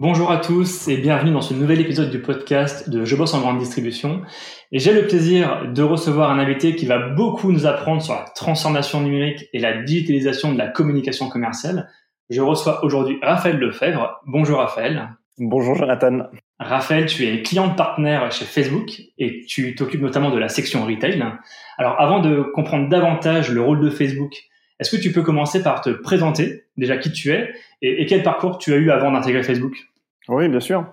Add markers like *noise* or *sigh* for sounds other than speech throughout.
Bonjour à tous et bienvenue dans ce nouvel épisode du podcast de Je bosse en grande distribution. Et j'ai le plaisir de recevoir un invité qui va beaucoup nous apprendre sur la transformation numérique et la digitalisation de la communication commerciale. Je reçois aujourd'hui Raphaël Lefebvre. Bonjour Raphaël. Bonjour Jonathan. Raphaël, tu es client partenaire chez Facebook et tu t'occupes notamment de la section retail. Alors avant de comprendre davantage le rôle de Facebook, est-ce que tu peux commencer par te présenter déjà qui tu es et, quel parcours tu as eu avant d'intégrer Facebook? Oui, bien sûr.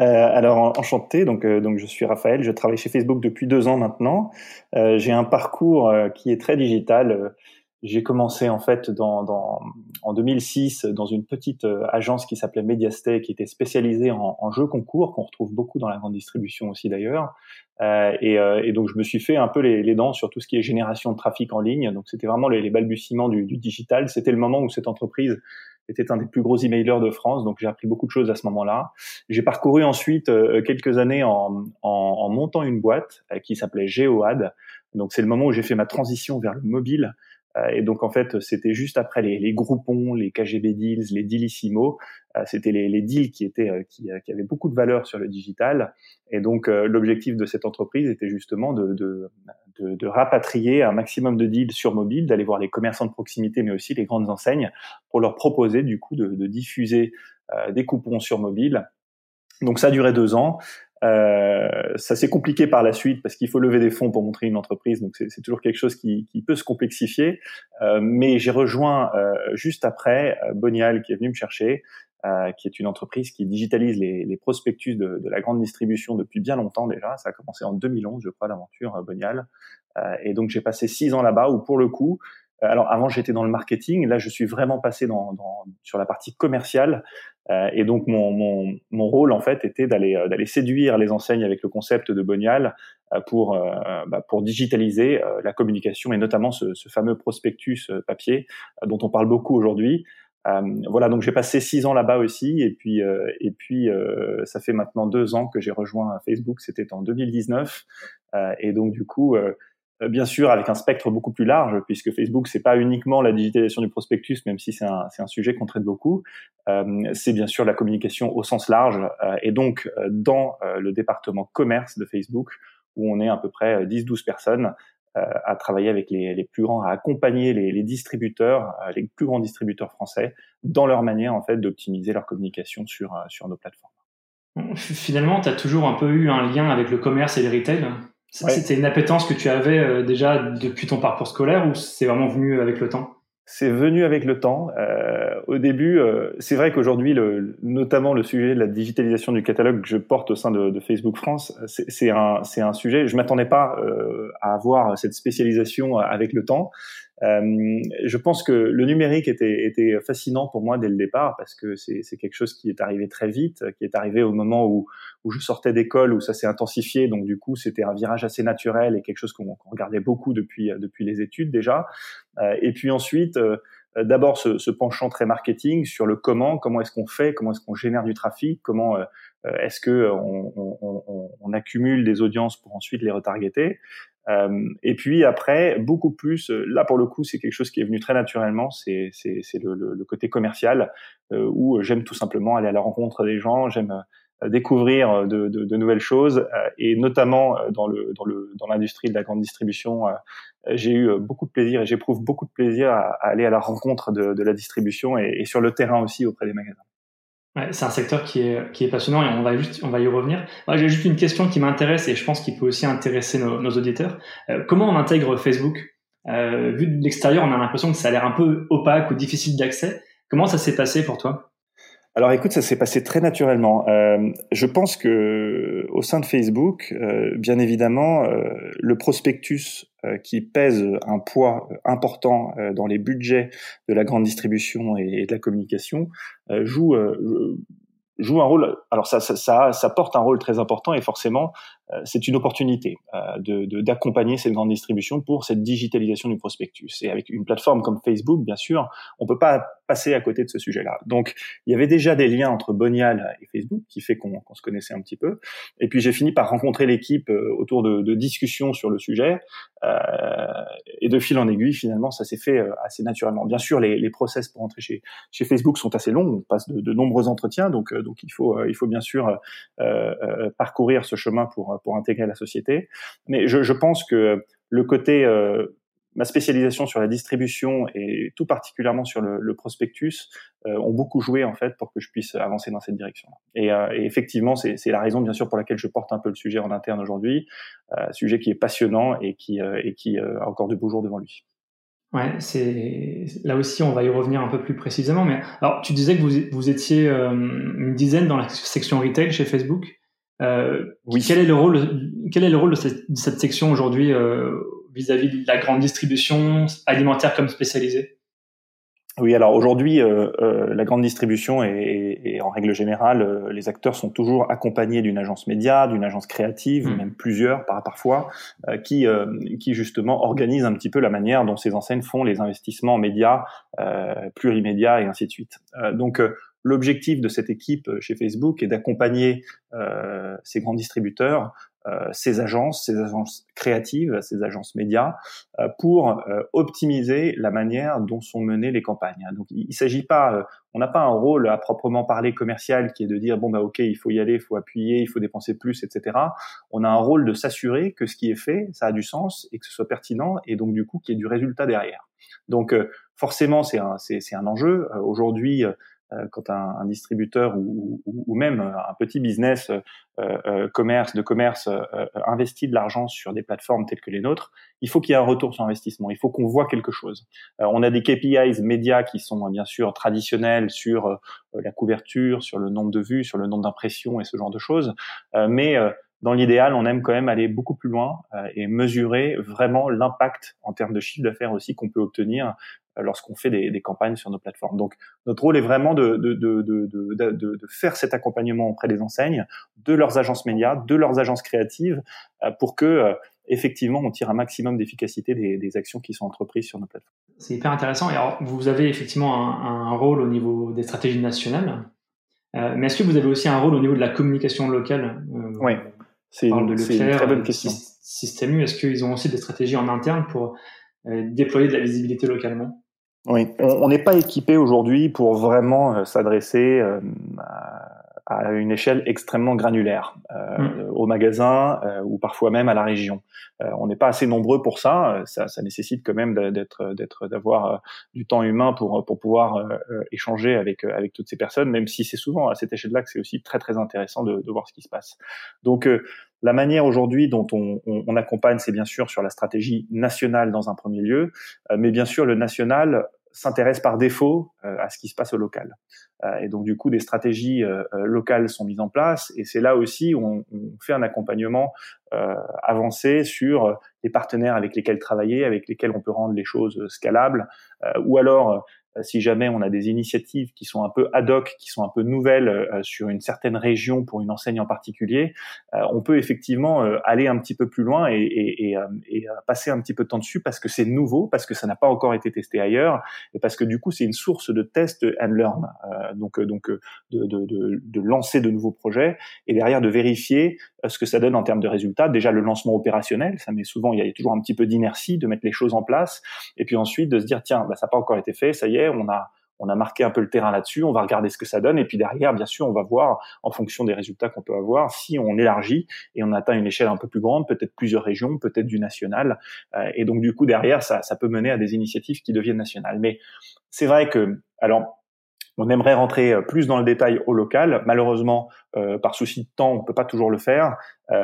Euh, alors enchanté, donc euh, donc je suis Raphaël, je travaille chez Facebook depuis deux ans maintenant. Euh, j'ai un parcours qui est très digital. J'ai commencé en fait dans, dans, en 2006 dans une petite agence qui s'appelait Mediastay, qui était spécialisée en, en jeux concours, qu'on retrouve beaucoup dans la grande distribution aussi d'ailleurs. Euh, et, et, donc je me suis fait un peu les, les, dents sur tout ce qui est génération de trafic en ligne. Donc c'était vraiment les, les balbutiements du, du digital. C'était le moment où cette entreprise était un des plus gros emailers de France, donc j'ai appris beaucoup de choses à ce moment-là. J'ai parcouru ensuite euh, quelques années en, en, en, montant une boîte euh, qui s'appelait GeoAd. Donc c'est le moment où j'ai fait ma transition vers le mobile et donc en fait, c'était juste après les, les groupons, les KGB deals, les dealissimo. Euh, c'était les, les, deals qui étaient euh, qui, qui, avaient beaucoup de valeur sur le digital. Et donc l'objectif de cette entreprise était justement de, de, de, de, rapatrier un maximum de deals sur mobile, d'aller voir les commerçants de proximité, mais aussi les grandes enseignes, pour leur proposer du coup de, diffuser des coupons sur mobile. Donc ça duré deux ans. Euh, ça s'est compliqué par la suite parce qu'il faut lever des fonds pour montrer une entreprise, donc c'est toujours quelque chose qui, qui peut se complexifier. Euh, mais j'ai rejoint euh, juste après euh, Bonial qui est venu me chercher, euh, qui est une entreprise qui digitalise les, les prospectus de, de, la grande distribution depuis bien longtemps déjà. Ça a commencé en 2011, je crois, l'aventure Bonial. et donc j'ai passé six ans là-bas où pour le coup, alors avant j'étais dans le marketing, là je suis vraiment passé dans, dans sur la partie commerciale et donc mon, mon, mon, rôle en fait était d'aller euh, d'aller séduire les enseignes avec le concept de Bonial euh, pour bah, pour digitaliser la communication et notamment ce, ce fameux prospectus papier dont on parle beaucoup aujourd'hui. voilà, donc j'ai passé six ans là-bas aussi, et puis et puis ça fait maintenant deux ans que j'ai rejoint Facebook. C'était en 2019, et donc du coup euh, bien sûr avec un spectre beaucoup plus large, puisque Facebook, c'est pas uniquement la digitalisation du prospectus, même si c'est un, un, sujet qu'on traite beaucoup, euh, c'est bien sûr la communication au sens large, euh, et donc euh, dans le département commerce de Facebook, où on est à peu près 10-12 personnes à travailler avec les, les, plus grands, à accompagner les, les distributeurs, les plus grands distributeurs français, dans leur manière en fait d'optimiser leur communication sur, sur nos plateformes. Finalement, tu as toujours un peu eu un lien avec le commerce et le retail? C'était une appétence que tu avais euh, déjà depuis ton parcours scolaire ou c'est vraiment venu avec le temps? C'est venu avec le temps. Euh, au début, euh, c'est vrai qu'aujourd'hui, le, notamment le sujet de la digitalisation du catalogue que je porte au sein de, de Facebook France, c'est un, un, sujet. Je m'attendais pas euh, à avoir cette spécialisation avec le temps. Euh, je pense que le numérique était, était, fascinant pour moi dès le départ parce que c'est quelque chose qui est arrivé très vite, qui est arrivé au moment où, où je sortais d'école, où ça s'est intensifié. Donc du coup, c'était un virage assez naturel et quelque chose qu'on regardait beaucoup depuis, depuis les études déjà. Euh, et puis ensuite, euh, d'abord ce, ce, penchant très marketing sur le comment, comment est-ce qu'on fait, comment est-ce qu'on génère du trafic, comment est-ce que on, on, on, accumule des audiences pour ensuite les retargeter. Euh, et puis après, beaucoup plus, euh, là pour le coup, c'est quelque chose qui est venu très naturellement, c'est le, le, le, côté commercial, euh, où j'aime tout simplement aller à la rencontre des gens, j'aime découvrir de, de, de, nouvelles choses, et notamment dans le dans le dans l'industrie de la grande distribution, j'ai eu beaucoup de plaisir et j'éprouve beaucoup de plaisir à, aller à la rencontre de, de la distribution et, et sur le terrain aussi auprès des magasins. Ouais, c'est un secteur qui est, qui est passionnant et on va juste, on va y revenir. J'ai juste une question qui m'intéresse et je pense qu'il peut aussi intéresser nos, nos auditeurs. Euh, comment on intègre Facebook? Euh, Vu de l'extérieur, on a l'impression que ça a l'air un peu opaque ou difficile d'accès. Comment ça s'est passé pour toi? Alors écoute, ça s'est passé très naturellement. Euh, je pense que au sein de Facebook, euh, bien évidemment, euh, le prospectus euh, qui pèse un poids important euh, dans les budgets de la grande distribution et, de la communication joue joue un rôle. Alors ça, ça, ça, ça, porte un rôle très important et forcément, c'est une opportunité de d'accompagner cette grande distribution pour cette digitalisation du prospectus. Et avec une plateforme comme Facebook, bien sûr, on peut pas passer à côté de ce sujet-là. Donc, il y avait déjà des liens entre Bonial et Facebook qui fait qu'on se connaissait un petit peu. Et puis, j'ai fini par rencontrer l'équipe autour de, de, discussions sur le sujet. et de fil en aiguille, finalement, ça s'est fait assez naturellement. Bien sûr, les, les process pour entrer chez, chez Facebook sont assez longs. On passe de, de nombreux entretiens, donc, donc il faut, il faut bien sûr euh, parcourir ce chemin pour, pour intégrer la société. Mais je, je pense que le côté euh, ma spécialisation sur la distribution et tout particulièrement sur le, le prospectus euh, ont beaucoup joué en fait pour que je puisse avancer dans cette direction. Et, euh, et effectivement, c'est la raison bien sûr pour laquelle je porte un peu le sujet en interne aujourd'hui, euh, sujet qui est passionnant et qui, et qui a encore de beaux jours devant lui. Ouais, c'est là aussi on va y revenir un peu plus précisément. Mais alors, tu disais que vous, vous étiez une dizaine dans la section retail chez Facebook. Euh, oui. Quel est le rôle, quel est le rôle de cette, de cette section aujourd'hui euh, vis-à-vis de la grande distribution alimentaire comme spécialisée? Oui, alors aujourd'hui, euh, euh, la grande distribution et, et, en règle générale, euh, les acteurs sont toujours accompagnés d'une agence média, d'une agence créative, mmh. même plusieurs par, parfois, euh, qui, qui justement organisent un petit peu la manière dont ces enseignes font les investissements médias, plurimédias et ainsi de suite. donc L'objectif de cette équipe chez Facebook est d'accompagner euh, ces grands distributeurs, euh, ces agences, ces agences créatives, ces agences médias, euh, pour euh, optimiser la manière dont sont menées les campagnes. Donc, il, ne s'agit pas, euh, on n'a pas un rôle à proprement parler commercial qui est de dire bon bah ok, il faut y aller, il faut appuyer, il faut dépenser plus, etc. On a un rôle de s'assurer que ce qui est fait, ça a du sens et que ce soit pertinent et donc du coup qu'il y ait du résultat derrière. Donc forcément, c'est un, c'est, un enjeu. Aujourd'hui, euh, quand un, un distributeur ou, ou, ou, même un petit business euh, euh, commerce de commerce investit de l'argent sur des plateformes telles que les nôtres, il faut qu'il y ait un retour sur investissement. Il faut qu'on voit quelque chose. on a des KPIs médias qui sont bien sûr traditionnels sur la couverture, sur le nombre de vues, sur le nombre d'impressions et ce genre de choses, mais dans l'idéal, on aime quand même aller beaucoup plus loin et mesurer vraiment l'impact en termes de chiffre d'affaires aussi qu'on peut obtenir euh, lorsqu'on fait des, des, campagnes sur nos plateformes. Donc notre rôle est vraiment de, de, de, de, de faire cet accompagnement auprès des enseignes, de leurs agences médias, de leurs agences créatives, euh, pour que euh, effectivement on tire un maximum d'efficacité des, des, actions qui sont entreprises sur nos plateformes. C'est hyper intéressant. Et alors vous avez effectivement un, un rôle au niveau des stratégies nationales, euh, mais est-ce que vous avez aussi un rôle au niveau de la communication locale Oui, c'est une, une, très bonne question. Système U, est-ce qu'ils ont aussi des stratégies en interne pour déployer de la visibilité localement? Oui, on n'est pas équipé aujourd'hui pour vraiment euh, s'adresser euh, à une échelle extrêmement granulaire, euh, mm. au magasin ou parfois même à la région. on n'est pas assez nombreux pour ça. ça. ça. nécessite quand même d'être, d'être, d'avoir du temps humain pour pour pouvoir échanger avec avec toutes ces personnes, même si c'est souvent à cette échelle-là que c'est aussi très très intéressant de, de voir ce qui se passe. Donc la manière aujourd'hui dont on, on, on accompagne, c'est bien sûr sur la stratégie nationale dans un premier lieu, euh, mais bien sûr le national s'intéresse par défaut euh, à ce qui se passe au local. Euh, et donc du coup, des stratégies locales sont mises en place, et c'est là aussi où on, on, fait un accompagnement avancé sur les partenaires avec lesquels travailler, avec lesquels on peut rendre les choses scalables, ou alors euh, si jamais on a des initiatives qui sont un peu ad hoc, qui sont un peu nouvelles euh, sur une certaine région pour une enseigne en particulier, euh, on peut effectivement aller un petit peu plus loin et, et, et, et, passer un petit peu de temps dessus parce que c'est nouveau, parce que ça n'a pas encore été testé ailleurs et parce que du coup c'est une source de test and learn. donc donc de, de, de, de, lancer de nouveaux projets et derrière de vérifier ce que ça donne en termes de résultats. Déjà le lancement opérationnel, ça met souvent il y a toujours un petit peu d'inertie de mettre les choses en place et puis ensuite de se dire tiens bah, ça n'a pas encore été fait, ça y est on a on a marqué un peu le terrain là-dessus, on va regarder ce que ça donne, et puis derrière, bien sûr, on va voir, en fonction des résultats qu'on peut avoir, si on élargit et on atteint une échelle un peu plus grande, peut-être plusieurs régions, peut-être du national, euh, et donc du coup, derrière, ça, ça peut mener à des initiatives qui deviennent nationales. Mais c'est vrai que, alors, on aimerait rentrer euh, plus dans le détail au local. Malheureusement, euh, par souci de temps, on peut pas toujours le faire.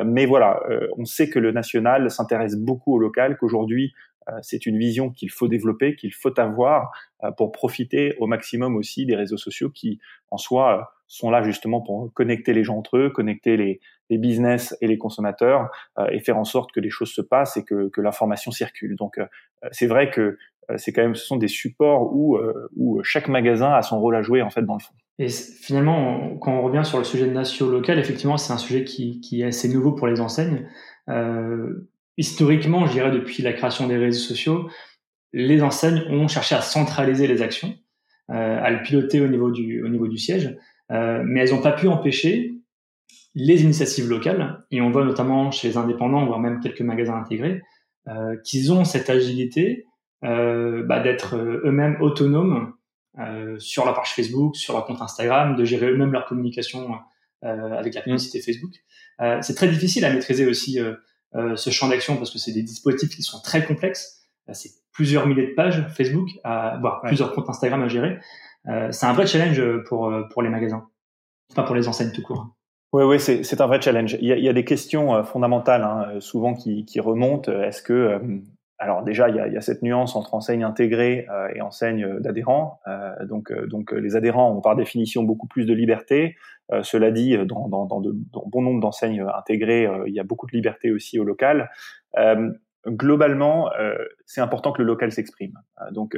mais voilà, on sait que le national s'intéresse beaucoup au local, qu'aujourd'hui, euh, c'est une vision qu'il faut développer, qu'il faut avoir euh, pour profiter au maximum aussi des réseaux sociaux qui, en soi, euh, sont là justement pour connecter les gens entre eux, connecter les, les business et les consommateurs et faire en sorte que les choses se passent et que, que l'information circule. Donc, c'est vrai que c'est quand même, ce sont des supports où, où chaque magasin a son rôle à jouer en fait dans le fond. Et finalement, quand on revient sur le sujet de nation local, effectivement, c'est un sujet qui, est assez nouveau pour les enseignes. Euh, historiquement, je dirais depuis la création des réseaux sociaux, les enseignes ont cherché à centraliser les actions, euh, à le piloter au niveau du, siège, euh, mais elles n'ont pas pu empêcher les initiatives locales, et on voit notamment chez les indépendants, voire même quelques magasins intégrés, euh, qu'ils ont cette agilité euh, bah, d'être euh, eux-mêmes autonomes euh, sur la page Facebook, sur leur compte Instagram, de gérer eux-mêmes leur communication euh, avec la publicité Facebook. Euh, c'est très difficile à maîtriser aussi ce champ d'action parce que c'est des dispositifs qui sont très complexes. c'est plusieurs milliers de pages Facebook, à, voire plusieurs comptes Instagram à gérer. c'est un vrai challenge pour pour les magasins, pas pour les enseignes tout court. Oui, oui, c'est un vrai challenge. Il y a, il y a des questions fondamentales hein, souvent qui, qui remontent. Est-ce que alors déjà, il y a, il y a, cette nuance entre enseigne intégrée euh, et enseigne d'adhérents. Euh, donc, euh, donc les adhérents ont par définition beaucoup plus de liberté. cela dit, dans, dans, dans, de, dans bon nombre d'enseignes intégrées, il y a beaucoup de liberté aussi au local. globalement, c'est important que le local s'exprime. donc,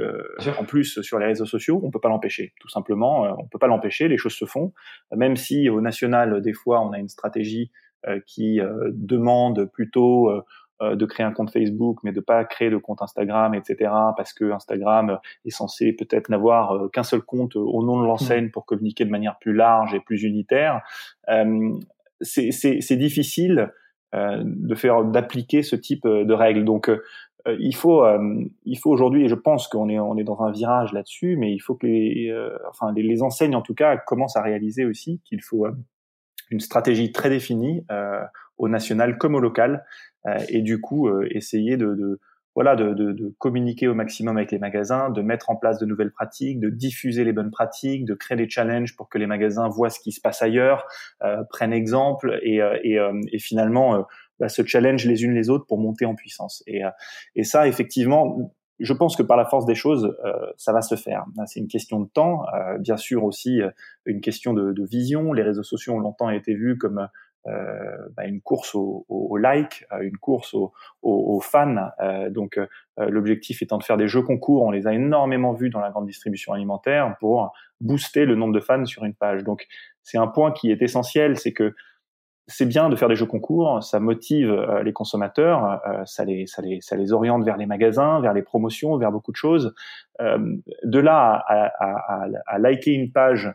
en plus, sur les réseaux sociaux, on peut pas l'empêcher. Tout simplement, on peut pas l'empêcher. Les choses se font. Même si au national, des fois, on a une stratégie qui demande plutôt euh, de créer un compte Facebook, mais de pas créer de compte Instagram, etc. Parce que Instagram est censé peut-être n'avoir euh, qu'un seul compte au nom de l'enseigne pour communiquer de manière plus large et plus unitaire. Euh, c'est difficile de faire d'appliquer ce type de règles. Donc il faut, il faut aujourd'hui, et je pense qu'on est, on est dans un virage là-dessus, mais il faut que les, enfin les, les, enseignes en tout cas commencent à réaliser aussi qu'il faut une stratégie très définie au national comme au local euh, et du coup euh, essayer de, de voilà, de, de, de, communiquer au maximum avec les magasins, de mettre en place de nouvelles pratiques, de diffuser les bonnes pratiques, de créer des challenges pour que les magasins voient ce qui se passe ailleurs, euh, prennent exemple et, euh, et, et finalement bah, se challenge les unes les autres pour monter en puissance. Et, et ça, effectivement, je pense que par la force des choses, ça va se faire. C'est une question de temps, bien sûr aussi une question de, de, vision. Les réseaux sociaux ont longtemps été vus comme euh, bah, une course au, au, like, euh, une course aux au, fans. Euh, donc l'objectif étant de faire des jeux concours, on les a énormément vus dans la grande distribution alimentaire pour booster le nombre de fans sur une page. Donc c'est un point qui est essentiel, c'est que c'est bien de faire des jeux concours, ça motive les consommateurs, ça, les, ça, les, ça les oriente vers les magasins, vers les promotions, vers beaucoup de choses. de là à, à, à, à liker une page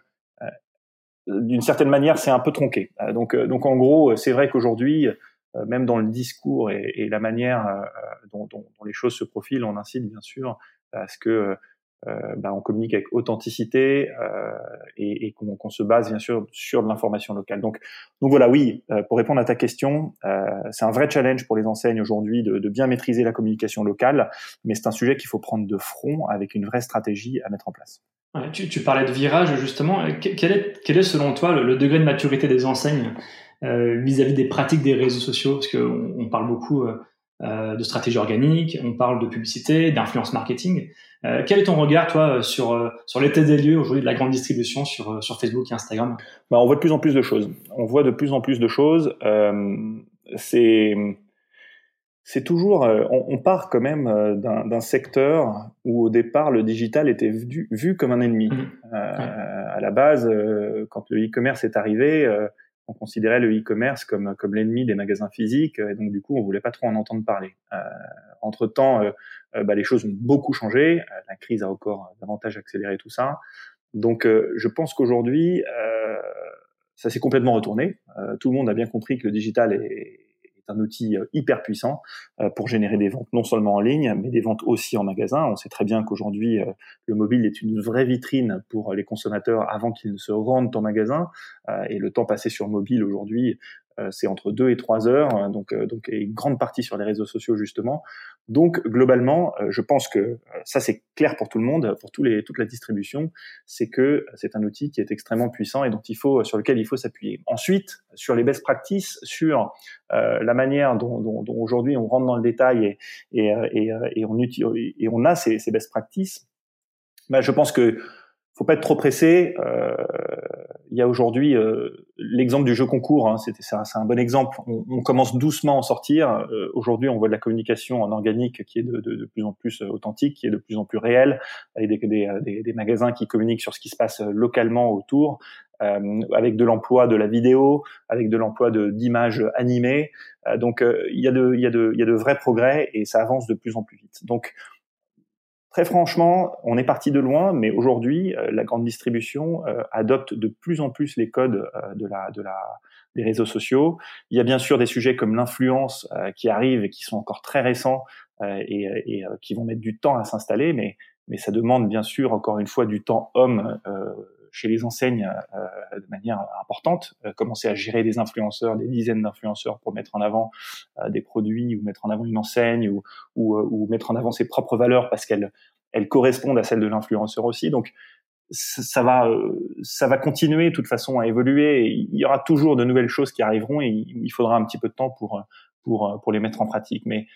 d'une certaine manière, c'est un peu tronqué. Euh, donc, euh, donc en gros, c'est vrai qu'aujourd'hui, euh, même dans le discours et, et la manière dont, dont, dont, les choses se profilent, on incite bien sûr à ce que bah, on communique avec authenticité et, et qu'on se base bien sûr sur de l'information locale. Donc, donc voilà, oui, pour répondre à ta question, c'est un vrai challenge pour les enseignes aujourd'hui de, bien maîtriser la communication locale, mais c'est un sujet qu'il faut prendre de front avec une vraie stratégie à mettre en place. Tu, parlais de virage justement. Quel est, quel est selon toi le, degré de maturité des enseignes euh, vis-à-vis des pratiques des réseaux sociaux? Parce qu'on on parle beaucoup euh, euh, de stratégie organique, on parle de publicité, d'influence marketing. Euh, quel est ton regard, toi, sur, sur l'état des lieux aujourd'hui de la grande distribution sur, sur Facebook et Instagram? Bah, On voit de plus en plus de choses. On voit de plus en plus de choses. c'est c'est toujours, euh, on, part quand même euh, d'un secteur où au départ le digital était vu, vu comme un ennemi. Mmh. Euh, à la base, quand le e-commerce est arrivé, on considérait le e-commerce comme comme l'ennemi des magasins physiques, et donc du coup on voulait pas trop en entendre parler. entre temps, bah, les choses ont beaucoup changé. La crise a encore davantage accéléré tout ça. Donc je pense qu'aujourd'hui ça s'est complètement retourné. tout le monde a bien compris que le digital est un outil euh, hyper puissant euh, pour générer des ventes non seulement en ligne, mais des ventes aussi en magasin. On sait très bien qu'aujourd'hui, euh, le mobile est une vraie vitrine pour les consommateurs avant qu'ils ne se rendent en magasin. Et le temps passé sur mobile aujourd'hui c'est entre 2 et 3 heures, hein, donc, euh, donc et une grande partie sur les réseaux sociaux justement. Donc globalement, euh, je pense que ça c'est clair pour tout le monde, pour tous les, toute la distribution, c'est que c'est un outil qui est extrêmement puissant et dont il faut, sur lequel il faut s'appuyer. Ensuite, sur les best practices, sur la manière dont, aujourd'hui on rentre dans le détail et, et, et, et on, a ces, ces best practices, bah, je pense que faut pas être trop pressé. Euh, il y a aujourd'hui euh, l'exemple du jeu concours. Hein, c'est un bon exemple. On, on, commence doucement à en sortir. Euh, aujourd'hui, on voit de la communication en organique qui est de, de, de, plus en plus authentique, qui est de plus en plus réelle, avec des, des, des, magasins qui communiquent sur ce qui se passe localement autour, euh, avec de l'emploi de la vidéo, avec de l'emploi d'images animées. donc, il y a de y il y a de vrais progrès et ça avance de plus en plus vite. Donc Très franchement, on est parti de loin, mais aujourd'hui, euh, la grande distribution euh, adopte de plus en plus les codes euh, de la, de la, des réseaux sociaux. Il y a bien sûr des sujets comme l'influence qui arrivent et qui sont encore très récents et, et qui vont mettre du temps à s'installer, mais, mais ça demande bien sûr encore une fois du temps homme chez les enseignes euh, de manière importante, euh, commencer à gérer des influenceurs, des dizaines d'influenceurs pour mettre en avant euh, des produits ou mettre en avant une enseigne ou, ou, ou mettre en avant ses propres valeurs parce qu'elles elles correspondent à celles de l'influenceur aussi. Donc ça va, ça va continuer de toute façon à évoluer. il y aura toujours de nouvelles choses qui arriveront et il faudra un petit peu de temps pour pour pour les mettre en pratique. Mais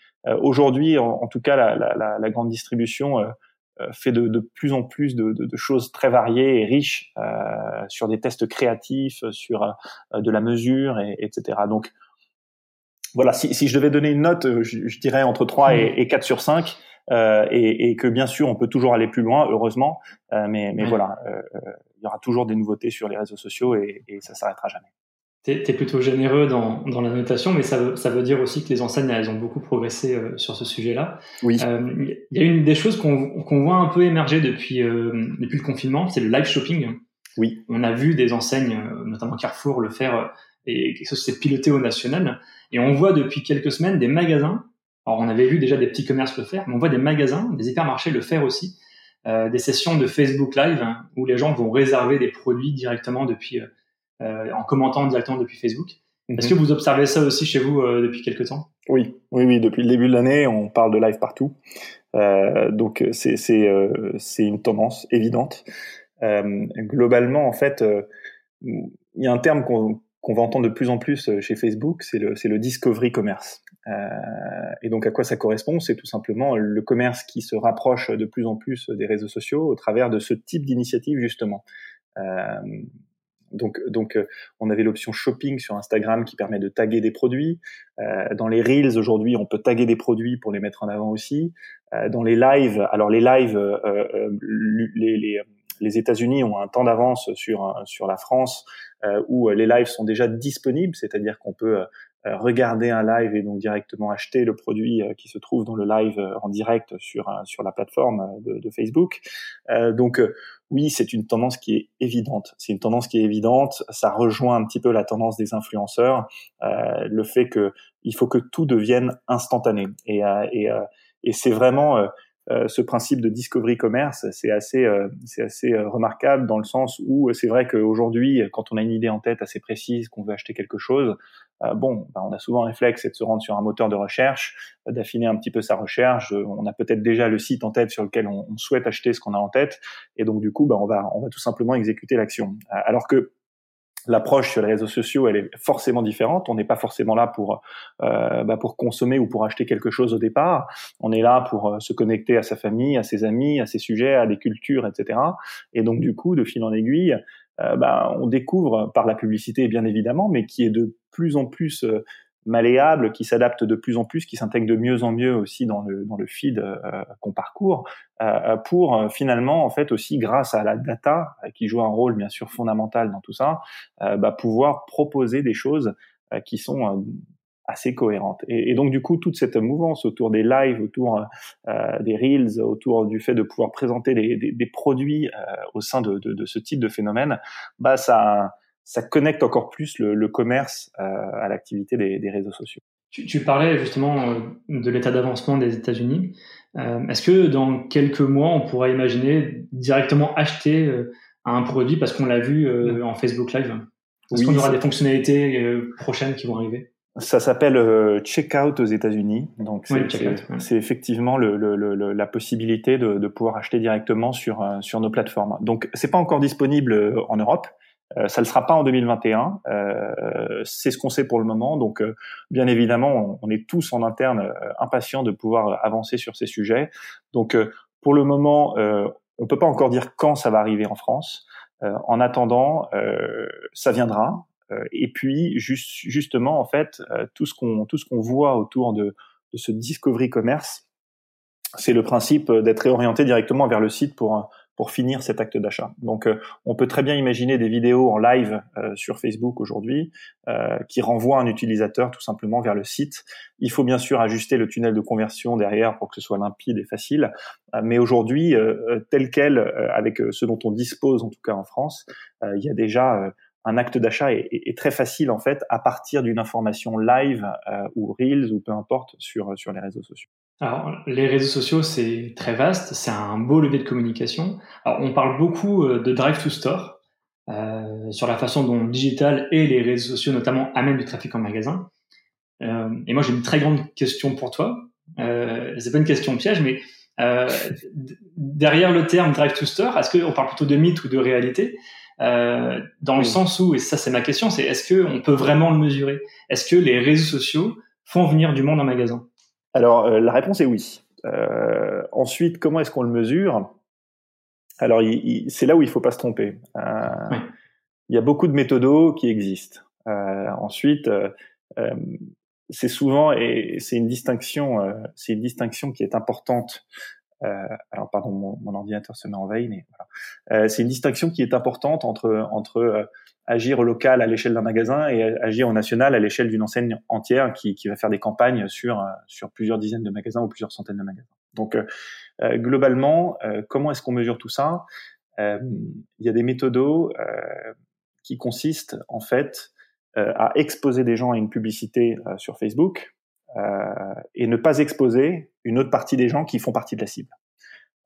aujourd'hui, en, tout cas, la, la, la grande distribution euh, fait de, de, plus en plus de, de, de, choses très variées et riches euh, sur des tests créatifs, sur euh, de la mesure, et, etc. Donc voilà, si, si, je devais donner une note, euh, je, je dirais entre 3 et, et 4 sur 5. Euh, et, et, que bien sûr on peut toujours aller plus loin, heureusement, mais, mais voilà, il y aura toujours des nouveautés sur les réseaux sociaux et, et ça s'arrêtera jamais tu es, plutôt généreux dans, dans, la notation, mais ça veut, ça veut dire aussi que les enseignes, elles ont beaucoup progressé euh, sur ce sujet-là. Oui. Euh, il y a une des choses qu'on qu'on voit un peu émerger depuis, euh, depuis le confinement, c'est le live shopping. Oui. On a vu des enseignes, notamment Carrefour, le faire, et quelque chose s'est piloté au national. Et on voit depuis quelques semaines des magasins, alors on avait vu déjà des petits commerces le faire, mais on voit des magasins, des hypermarchés le faire aussi, des sessions de Facebook Live, hein, où les gens vont réserver des produits directement depuis euh, en commentant directement depuis Facebook. Est-ce que mhm. vous observez ça aussi chez vous euh, depuis quelques temps? Oui, oui, oui. Depuis le début de l'année, on parle de live partout. Euh, donc c'est c'est euh, c'est une tendance évidente. Euh, globalement, en fait, il y a un terme qu'on qu'on va entendre de plus en plus chez Facebook, c'est le c'est le discovery commerce. et donc à quoi ça correspond? C'est tout simplement le commerce qui se rapproche de plus en plus des réseaux sociaux au travers de ce type d'initiative justement. Donc, donc euh, on avait l'option shopping sur Instagram qui permet de taguer des produits. Euh, dans les reels aujourd'hui, on peut taguer des produits pour les mettre en avant aussi. Euh, dans les lives, alors les lives, les, les États-Unis ont un temps d'avance sur sur la France où les lives sont déjà disponibles, c'est-à-dire qu'on peut regarder un live et donc directement acheter le produit qui se trouve dans le live en direct sur sur la plateforme de, de Facebook. donc oui, c'est une tendance qui est évidente. C'est une tendance qui est évidente. Ça rejoint un petit peu la tendance des influenceurs, euh, le fait que il faut que tout devienne instantané. Et, euh, et, euh, et c'est vraiment euh, ce principe de discovery commerce, c'est assez, c'est assez remarquable dans le sens où c'est vrai qu'aujourd'hui, quand on a une idée en tête assez précise, qu'on veut acheter quelque chose, euh, bon, bah, on a souvent un réflexe, c'est de se rendre sur un moteur de recherche, euh, d'affiner un petit peu sa recherche. Euh, on a peut-être déjà le site en tête sur lequel on, souhaite acheter ce qu'on a en tête, et donc du coup, bah, on va on va tout simplement exécuter l'action. Alors que l'approche sur les réseaux sociaux, elle est forcément différente. On n'est pas forcément là pour euh, bah, pour consommer ou pour acheter quelque chose au départ. On est là pour se connecter à sa famille, à ses amis, à ses sujets, à des cultures, etc. Et donc du coup, de fil en aiguille, euh, bah, on découvre par la publicité bien évidemment, mais qui est de plus en plus euh, malléable, qui s'adapte de plus en plus, qui s'intègre de mieux en mieux aussi dans le dans le feed euh, qu'on parcourt, pour finalement en fait aussi grâce à la data qui joue un rôle bien sûr fondamental dans tout ça, bah, pouvoir proposer des choses qui sont assez cohérente. Et, donc du coup, toute cette mouvance autour des lives, autour euh, des reels, autour du fait de pouvoir présenter des, des, des produits euh, au sein de, de, de, ce type de phénomène, bah ça, ça connecte encore plus le, le commerce euh, à l'activité des, des, réseaux sociaux. Tu, tu, parlais justement euh, de l'état d'avancement des États-Unis. Euh, est-ce que dans quelques mois, on pourra imaginer directement acheter un produit parce qu'on l'a vu en Facebook Live? Est-ce qu'on aura des fonctionnalités prochaines qui vont arriver ça s'appelle Checkout aux États-Unis. Donc c'est effectivement le, le, la possibilité de, de, pouvoir acheter directement sur sur nos plateformes. Donc c'est pas encore disponible en Europe. Euh, ça ne sera pas en 2021. Euh, c'est ce qu'on sait pour le moment. Donc bien évidemment, on, est tous en interne impatients de pouvoir avancer sur ces sujets. Donc pour le moment, on peut pas encore dire quand ça va arriver en France. en attendant, ça viendra. et puis juste, justement, en fait, tout ce qu'on tout ce qu'on voit autour de, de ce discovery commerce, c'est le principe d'être réorienté directement vers le site pour pour finir cet acte d'achat. Donc, euh, on peut très bien imaginer des vidéos en live euh, sur Facebook aujourd'hui euh, qui renvoient un utilisateur tout simplement vers le site. Il faut bien sûr ajuster le tunnel de conversion derrière pour que ce soit limpide et facile. mais aujourd'hui, tel quel, avec ce dont on dispose en tout cas en France, il y a déjà un acte d'achat est, très facile en fait à partir d'une information live ou reels ou peu importe sur sur les réseaux sociaux. Alors, les réseaux sociaux, c'est très vaste, c'est un beau levier de communication. Alors, on parle beaucoup euh, de drive to store, euh, sur la façon dont le digital et les réseaux sociaux notamment amènent du trafic en magasin. Euh, et moi, j'ai une très grande question pour toi. Euh, c'est pas une question piège, mais euh, derrière le terme drive to store, est-ce qu'on parle plutôt de mythe ou de réalité euh, Dans le sens où, et ça c'est ma question, c'est est-ce qu'on peut vraiment le mesurer? Est-ce que les réseaux sociaux font venir du monde en magasin? Alors, euh, la réponse est oui. Euh, ensuite, comment est-ce qu'on le mesure? Alors, c'est là où il faut pas se tromper. Euh, il y a beaucoup de méthodos qui existent. ensuite, c'est souvent et c'est une distinction, c'est une distinction qui est importante. Alors, pardon, mon, ordinateur se met en veille, mais voilà. c'est une distinction qui est importante entre entre agir au local à l'échelle d'un magasin et agir au national à l'échelle d'une enseigne entière qui, qui, va faire des campagnes sur, euh, sur plusieurs dizaines de magasins ou plusieurs centaines de magasins. Donc, euh, euh globalement, euh, comment est-ce qu'on mesure tout ça? Il y a des méthodos qui consistent en fait à exposer des gens à une publicité sur Facebook et ne pas exposer une autre partie des gens qui font partie de la cible.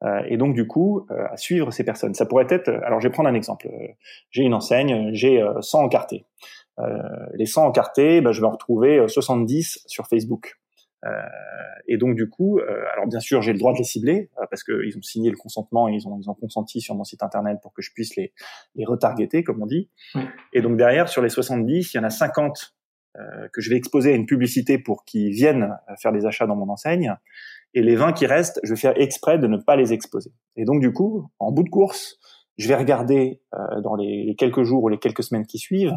Euh, et donc du coup euh, à suivre ces personnes. Ça pourrait être, alors je vais prendre un exemple. Euh, j'ai une enseigne, j'ai 100 encartés. les 100 encartés, ben, je vais en retrouver 70 sur Facebook. Euh, et donc du coup, euh, alors bien sûr, j'ai le droit de les cibler parce qu'ils ont signé le consentement, et ils ont ils ont consenti sur mon site internet pour que je puisse les les retargeter, comme on dit. Et donc derrière, sur les 70, il y en a 50 que je vais exposer à une publicité pour qu'ils viennent faire des achats dans mon enseigne. Et les 20 qui restent, je vais faire exprès de ne pas les exposer. Et donc du coup, en bout de course, je vais regarder euh, dans les, quelques jours ou les quelques semaines qui suivent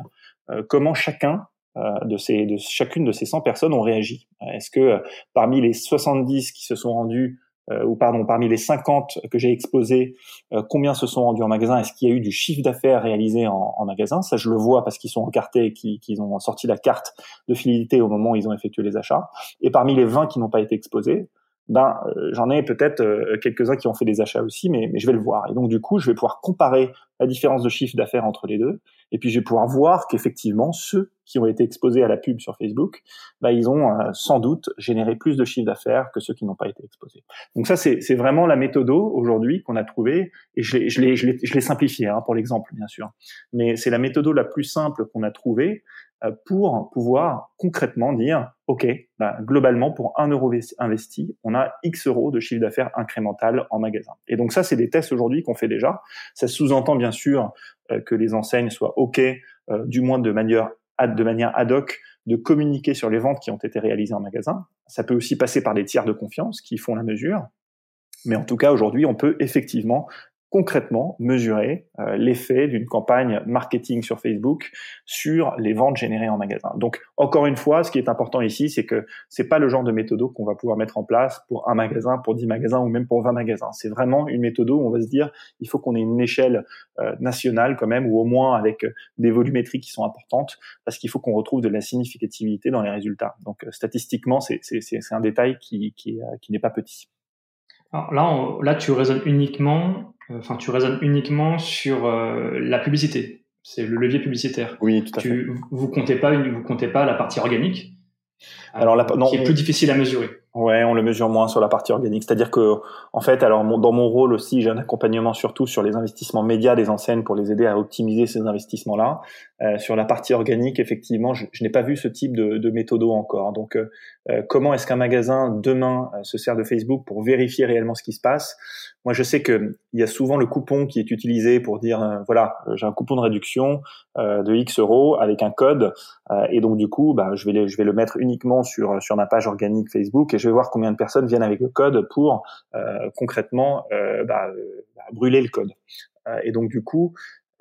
euh, comment chacun euh, de ces, de chacune de ces 100 personnes ont réagi. Est-ce que parmi les 70 qui se sont rendus ou pardon, parmi les 50 que j'ai exposés, combien se sont rendus en magasin Est-ce qu'il y a eu du chiffre d'affaires réalisé en, en, magasin? Ça, je le vois parce qu'ils sont encartés et qu'ils ont sorti la carte de fidélité au moment où ils ont effectué les achats. Et parmi les 20 qui n'ont pas été exposés, ben euh, j'en ai peut-être euh, quelques-uns qui ont fait des achats aussi, mais, mais je vais le voir. Et donc du coup, je vais pouvoir comparer la différence de chiffre d'affaires entre les deux, et puis je vais pouvoir voir qu'effectivement ceux qui ont été exposés à la pub sur Facebook, ben, ils ont euh, sans doute généré plus de chiffre d'affaires que ceux qui n'ont pas été exposés. Donc ça, c'est vraiment la méthode aujourd'hui qu'on a trouvée, et je l'ai je l'ai je l'ai simplifié hein, pour l'exemple bien sûr, mais c'est la méthode la plus simple qu'on a trouvée pour pouvoir concrètement dire, OK, bah, globalement, pour un euro investi, on a X euros de chiffre d'affaires incrémental en magasin. Et donc ça, c'est des tests aujourd'hui qu'on fait déjà. Ça sous-entend bien sûr euh, que les enseignes soient OK, euh, du moins de manière, de manière ad hoc, de communiquer sur les ventes qui ont été réalisées en magasin. Ça peut aussi passer par des tiers de confiance qui font la mesure. Mais en tout cas, aujourd'hui, on peut effectivement concrètement mesurer euh, l'effet d'une campagne marketing sur Facebook sur les ventes générées en magasin. Donc encore une fois, ce qui est important ici, c'est que c'est pas le genre de méthode qu'on va pouvoir mettre en place pour un magasin, pour 10 magasins ou même pour 20 magasins. C'est vraiment une méthode où on va se dire il faut qu'on ait une échelle euh, nationale quand même ou au moins avec des volumétries qui sont importantes parce qu'il faut qu'on retrouve de la significativité dans les résultats. Donc euh, statistiquement, c'est un détail qui, n'est pas petit. Alors là, là, tu raisonnes uniquement euh, enfin, tu raisonnes uniquement sur euh, la publicité. C'est le levier publicitaire. Oui, tout à tu, fait. Vous comptez pas, vous comptez pas la partie organique. Alors, la, non, qui est plus difficile à mesurer. Ouais, on le mesure moins sur la partie organique. C'est-à-dire que, en fait, alors dans mon rôle aussi, j'ai un accompagnement surtout sur les investissements médias des enseignes pour les aider à optimiser ces investissements-là. Euh, sur la partie organique, effectivement, je, n'ai pas vu ce type de, de méthodo encore. Donc, euh, euh, comment est-ce qu'un magasin demain se sert de Facebook pour vérifier réellement ce qui se passe? Moi, je sais que il y a souvent le coupon qui est utilisé pour dire, voilà, j'ai un coupon de réduction de X euros avec un code, et donc du coup, bah, je vais je vais le mettre uniquement sur sur ma page organique Facebook et je vais voir combien de personnes viennent avec le code pour concrètement bah, bah, brûler le code. et donc du coup,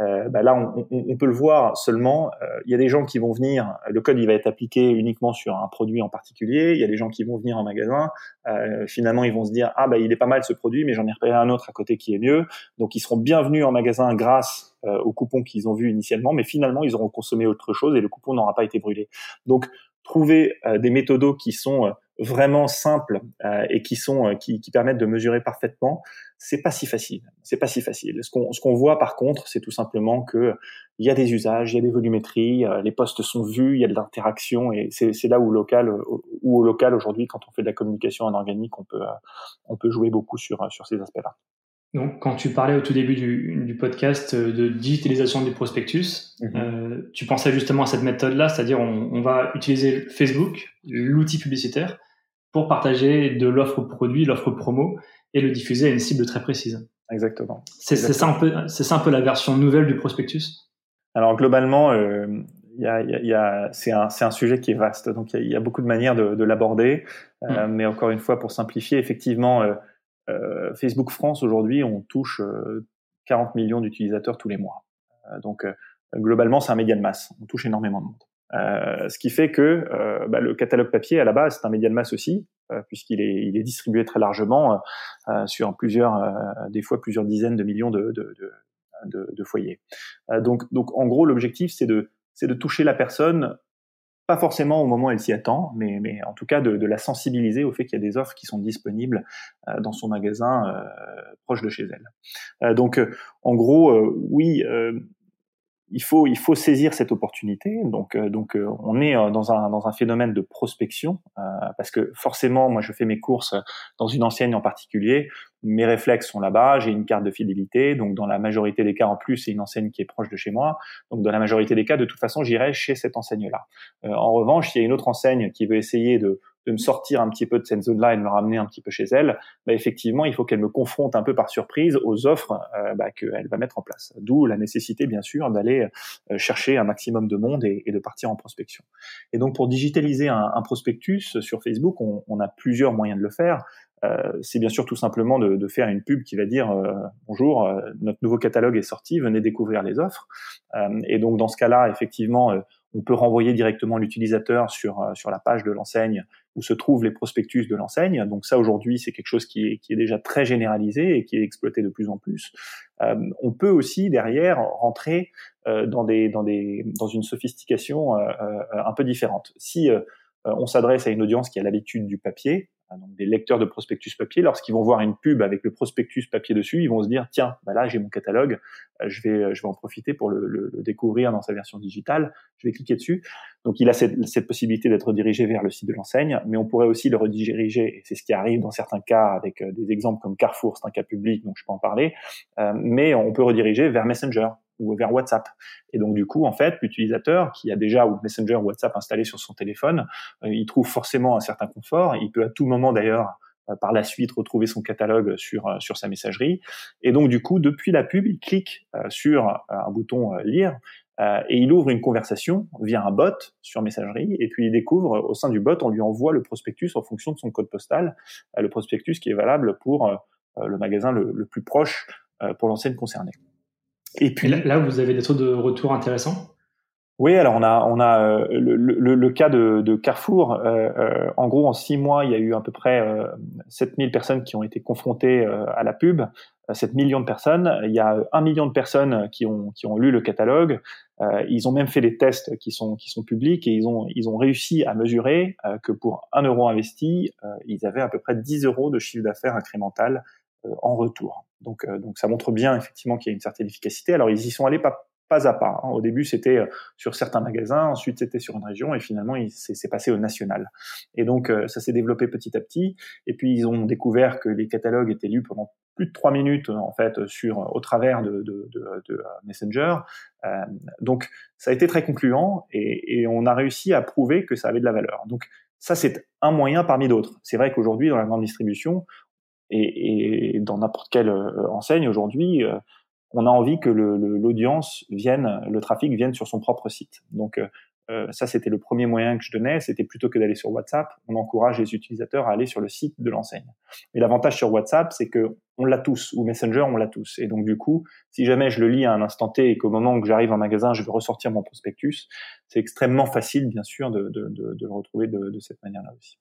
euh, bah là, on, peut le voir seulement. Euh, il y a des gens qui vont venir, le code il va être appliqué uniquement sur un produit en particulier. Il y a des gens qui vont venir en magasin. Euh, finalement, ils vont se dire ah bah il est pas mal ce produit, mais j'en ai repéré un autre à côté qui est mieux. Donc ils seront bienvenus en magasin grâce euh, au coupon qu'ils ont vu initialement, mais finalement ils auront consommé autre chose et le coupon n'aura pas été brûlé. Donc trouver euh, des méthodos qui sont vraiment simples et qui sont qui, qui permettent de mesurer parfaitement c'est pas si facile. C'est pas si facile. Ce qu'on ce qu'on voit par contre, c'est tout simplement que il y a des usages, il y a des volumétries, euh, les postes sont vus, il y a de l'interaction et c'est c'est là où local où au local aujourd'hui quand on fait de la communication en organique, on peut euh, on peut jouer beaucoup sur sur ces aspects-là. Donc, quand tu parlais au tout début du, du podcast de digitalisation du prospectus, mhm. euh, tu pensais justement à cette méthode-là, c'est-à-dire on, on, va utiliser Facebook, l'outil publicitaire, pour partager de l'offre produit, l'offre promo, et le diffuser à une cible très précise. Exactement. C'est ça un peu, c'est ça un peu la version nouvelle du prospectus? Alors globalement, euh, y a, y a, c'est un, un, sujet qui est vaste, donc il y, a, beaucoup de manières de, de l'aborder. Euh, mm. Mais encore une fois, pour simplifier, effectivement, euh, euh Facebook France aujourd'hui, on touche 40 euh, millions d'utilisateurs tous les mois. Euh, donc globalement, c'est un média de masse. On touche énormément de monde. Euh, ce qui fait que euh, bah, le catalogue papier à la base c'est un média de masse aussi, euh, puisqu'il est, il est distribué très largement sur plusieurs, des fois plusieurs dizaines de millions de, de, de, de foyers. donc, donc en gros l'objectif c'est de, c'est de toucher la personne pas forcément au moment où elle s'y attend, mais, mais en tout cas de, la sensibiliser au fait qu'il y a des offres qui sont disponibles dans son magasin euh, proche de chez elle. donc, en gros, oui, il faut il faut saisir cette opportunité. Donc euh, donc euh, on est euh, dans un dans un phénomène de prospection parce que forcément moi je fais mes courses dans une enseigne en particulier, mes réflexes sont là-bas, j'ai une carte de fidélité, donc dans la majorité des cas en plus c'est une enseigne qui est proche de chez moi, donc dans la majorité des cas de toute façon j'irai chez cette enseigne-là. en revanche, s'il y a une autre enseigne qui veut essayer de de me sortir un petit peu de cette zone-là et de me ramener un petit peu chez elle, bah effectivement, il faut qu'elle me confronte un peu par surprise aux offres euh, bah, qu'elle va mettre en place. D'où la nécessité, bien sûr, d'aller euh, chercher un maximum de monde et, de partir en prospection. Et donc, pour digitaliser un, prospectus sur Facebook, on, a plusieurs moyens de le faire. Euh, c'est bien sûr tout simplement de, faire une pub qui va dire bonjour, notre nouveau catalogue est sorti, venez découvrir les offres. et donc dans ce cas-là, effectivement, on peut renvoyer directement l'utilisateur sur, sur la page de l'enseigne où se trouvent les prospectus de l'enseigne. Donc ça, aujourd'hui, c'est quelque chose qui est, qui est déjà très généralisé et qui est exploité de plus en plus. Euh, on peut aussi, derrière, rentrer euh, dans, des, dans, des, dans une sophistication euh, un peu différente. Si on s'adresse à une audience qui a l'habitude du papier, Hein, donc des lecteurs de prospectus papier, lorsqu'ils vont voir une pub avec le prospectus papier dessus, ils vont se dire tiens, bah là j'ai mon catalogue, euh, je vais je vais en profiter pour le, le, découvrir dans sa version digitale. Je vais cliquer dessus. Donc il a cette, cette possibilité d'être redirigé vers le site de l'enseigne, mais on pourrait aussi le rediriger, et c'est ce qui arrive dans certains cas avec euh, des exemples comme Carrefour, c'est un cas public, donc je peux en parler, euh, mais on peut rediriger vers Messenger ou vers WhatsApp. Et donc du coup, en fait, l'utilisateur qui a déjà Messenger ou WhatsApp installé sur son téléphone, euh, il trouve forcément un certain confort. Il peut à tout moment d'ailleurs euh, par la suite retrouver son catalogue sur euh, sur sa messagerie. Et donc du coup, depuis la pub, il clique sur un bouton lire et il ouvre une conversation via un bot sur messagerie et puis il découvre au sein du bot, on lui envoie le prospectus en fonction de son code postal, le prospectus qui est valable pour le magasin le, le plus proche pour l'enseigne concernée. Et puis là, vous avez des taux de retour intéressants? Oui, alors on a on a euh, le, le, le, cas de, de Carrefour. Euh, euh, en gros, en six mois, il y a eu à peu près euh, 7000 personnes qui ont été confrontées euh, à la pub. 7 millions de personnes. Il y a un million de personnes qui ont qui ont lu le catalogue. ils ont même fait des tests qui sont qui sont publics et ils ont ils ont réussi à mesurer que pour un euro investi, ils avaient à peu près 10 euros de chiffre d'affaires incrémental en retour. Donc, euh, donc ça montre bien effectivement qu'il y a une certaine efficacité. Alors ils y sont allés pas pas à pas. Hein. Au début, c'était euh, sur certains magasins, ensuite c'était sur une région, et finalement, c'est passé au national. Et donc, euh, ça s'est développé petit à petit. Et puis, ils ont découvert que les catalogues étaient lus pendant plus de trois minutes en fait sur au travers de, de, de, de Messenger. Euh, donc, ça a été très concluant, et on a réussi à prouver que ça avait de la valeur. Donc, ça, c'est un moyen parmi d'autres. C'est vrai qu'aujourd'hui, dans la grande distribution, et, et dans n'importe quelle euh, enseigne aujourd'hui, euh, on a envie que l'audience vienne, le trafic vienne sur son propre site. Donc, euh, euh, ça c'était le premier moyen que je donnais, c'était plutôt que d'aller sur WhatsApp, on encourage les utilisateurs à aller sur le site de l'enseigne. Et l'avantage sur WhatsApp, c'est que on l'a tous, ou Messenger, on l'a tous. Et donc du coup, si jamais je le lis à un instant T et qu'au moment où j'arrive en magasin, je veux ressortir mon prospectus, c'est extrêmement facile, bien sûr, de, de, de, de le retrouver de cette manière-là aussi.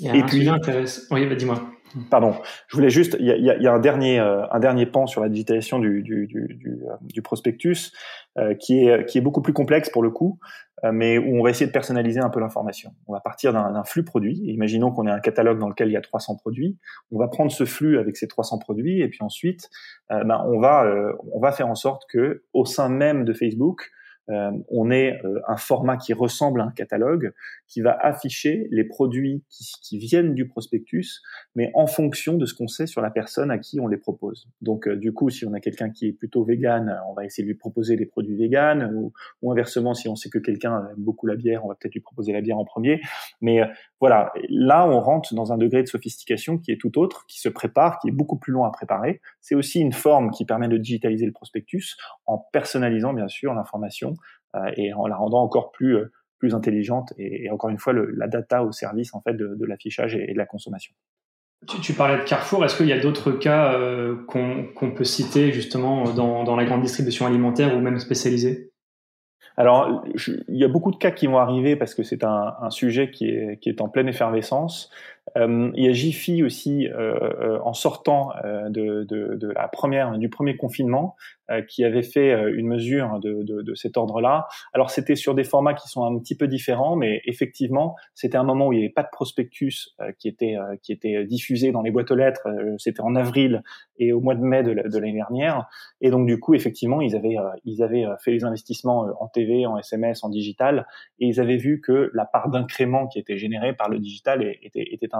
Il y a et un puis, intéressant. Oui, bah, dis-moi. Pardon, je voulais juste, il y a, y a un dernier, euh, un dernier pan sur la digitalisation du, du, du, du, euh, du prospectus euh, qui est qui est beaucoup plus complexe pour le coup, euh, mais où on va essayer de personnaliser un peu l'information. On va partir d'un flux produit. Imaginons qu'on ait un catalogue dans lequel il y a 300 produits. On va prendre ce flux avec ces 300 produits et puis ensuite, ben, on va on va faire en sorte que au sein même de Facebook, euh, on est euh, un format qui ressemble à un catalogue, qui va afficher les produits qui, viennent du prospectus, mais en fonction de ce qu'on sait sur la personne à qui on les propose. Donc, euh, du coup, si on a quelqu'un qui est plutôt vegan, on va essayer de lui proposer des produits vegan, ou, ou inversement, si on sait que quelqu'un aime beaucoup la bière, on va peut-être lui proposer la bière en premier. Mais voilà, là, on rentre dans un degré de sophistication qui est tout autre, qui se prépare, qui est beaucoup plus long à préparer. C'est aussi une forme qui permet de digitaliser le prospectus en personnalisant, bien sûr, l'information euh, et en la rendant encore plus euh, plus intelligente et, encore une fois le, la data au service en fait de, de l'affichage et, de la consommation. Tu, tu, parlais de Carrefour. Est-ce qu'il y a d'autres cas euh, qu'on peut citer justement dans, dans, la grande distribution alimentaire ou même spécialisée? Alors, il y a beaucoup de cas qui vont arriver parce que c'est un, un, sujet qui est, qui est en pleine effervescence. Euh, il y a Jiffy aussi euh, euh en sortant euh, de, de, de, la première du premier confinement euh, qui avait fait une mesure de, de, cet ordre-là. Alors c'était sur des formats qui sont un petit peu différents, mais effectivement c'était un moment où il n'y avait pas de prospectus qui était qui était diffusé dans les boîtes aux lettres. c'était en avril et au mois de mai de l'année dernière. Et donc du coup effectivement ils avaient ils avaient fait les investissements en TV, en SMS, en digital, et ils avaient vu que la part d'incrément qui était générée par le digital était, était